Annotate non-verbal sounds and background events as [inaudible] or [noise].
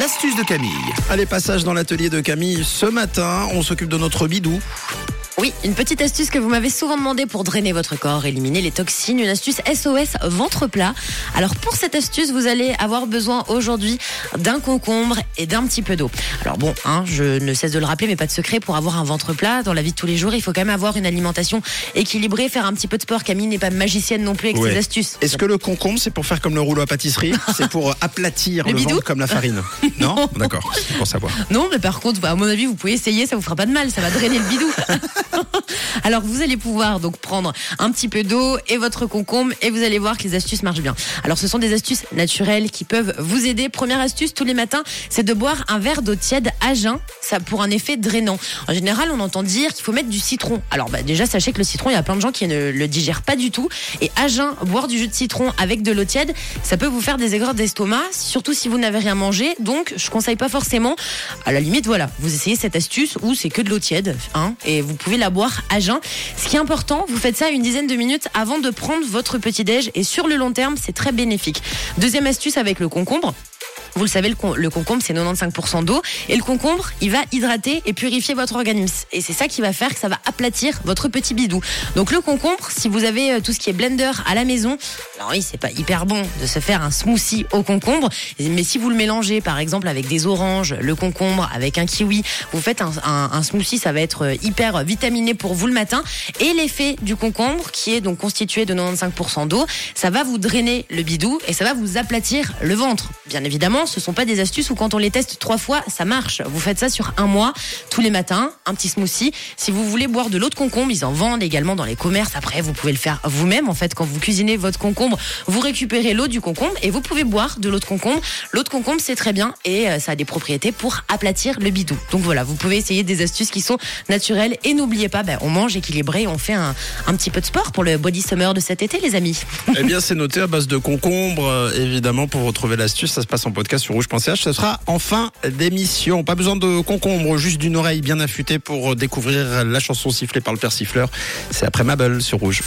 L'astuce de Camille. Allez, passage dans l'atelier de Camille. Ce matin, on s'occupe de notre bidou. Oui, une petite astuce que vous m'avez souvent demandé pour drainer votre corps, éliminer les toxines, une astuce SOS ventre plat. Alors pour cette astuce, vous allez avoir besoin aujourd'hui d'un concombre et d'un petit peu d'eau. Alors bon, hein, je ne cesse de le rappeler, mais pas de secret, pour avoir un ventre plat dans la vie de tous les jours, il faut quand même avoir une alimentation équilibrée, faire un petit peu de sport. Camille n'est pas magicienne non plus avec Ouais. ses astuces. Est-ce que le concombre, c'est pour faire comme le rouleau à pâtisserie [laughs] C'est pour aplatir Le le, bidou ventre comme la farine [laughs] Non, D'accord, c'est pour savoir. Non, mais par contre, à mon avis, vous pouvez essayer, ça vous fera pas de mal, ça va drainer le bidou. [laughs] Alors, vous allez pouvoir donc prendre un petit peu d'eau et votre concombre et vous allez voir que les astuces marchent bien. Alors, ce sont des astuces naturelles qui peuvent vous aider. Première astuce tous les matins, c'est de boire un verre d'eau tiède à jeun, ça pour un effet drainant. En général, on entend dire qu'il faut mettre du citron. Alors, bah, déjà, sachez que le citron, il y a plein de gens qui ne le digèrent pas du tout. Et à jeun, boire du jus de citron avec de l'eau tiède, ça peut vous faire des aigreurs d'estomac, surtout si vous n'avez rien mangé. Donc, je conseille pas forcément. À la limite, voilà, vous essayez cette astuce où c'est que de l'eau tiède, hein, et vous pouvez la boire à jeun. Ce qui est important, vous faites ça une dizaine de minutes avant de prendre votre petit déj, et sur le long terme, c'est très bénéfique. Deuxième astuce avec le concombre. Vous le savez, le, con- le concombre, c'est 95% d'eau. Et le concombre, il va hydrater et purifier votre organisme. Et c'est ça qui va faire que ça va aplatir votre petit bidou. Donc le concombre, si vous avez euh, tout ce qui est blender à la maison, alors oui, c'est pas hyper bon de se faire un smoothie au concombre. Mais si vous le mélangez, par exemple, avec des oranges, le concombre, avec un kiwi, vous faites un, un- un smoothie, ça va être euh, hyper vitaminé pour vous le matin. Et l'effet du concombre, qui est donc constitué de 95% d'eau, ça va vous drainer le bidou et ça va vous aplatir le ventre. Bien évidemment, ce sont pas des astuces où quand on les teste trois fois, ça marche. Vous faites ça sur un mois, tous les matins, un petit smoothie. Si vous voulez boire de l'eau de concombre, ils en vendent également dans les commerces. Après, vous pouvez le faire vous-même. En fait, quand vous cuisinez votre concombre, vous récupérez l'eau du concombre et vous pouvez boire de l'eau de concombre. L'eau de concombre, c'est très bien et euh, ça a des propriétés pour aplatir le bidou. Donc voilà, vous pouvez essayer des astuces qui sont naturelles et n'oubliez pas, ben, on mange équilibré, on fait un, un petit peu de sport pour le body summer de cet été, les amis. Eh bien, c'est noté à base de concombre, euh, évidemment, pour retrouver l'astuce. Ça se passe en podcast sur rouge.ch. Ce sera en fin d'émission. Pas besoin de concombre, juste d'une oreille bien affûtée pour découvrir la chanson sifflée par le persifleur. C'est après Mabel sur Rouge.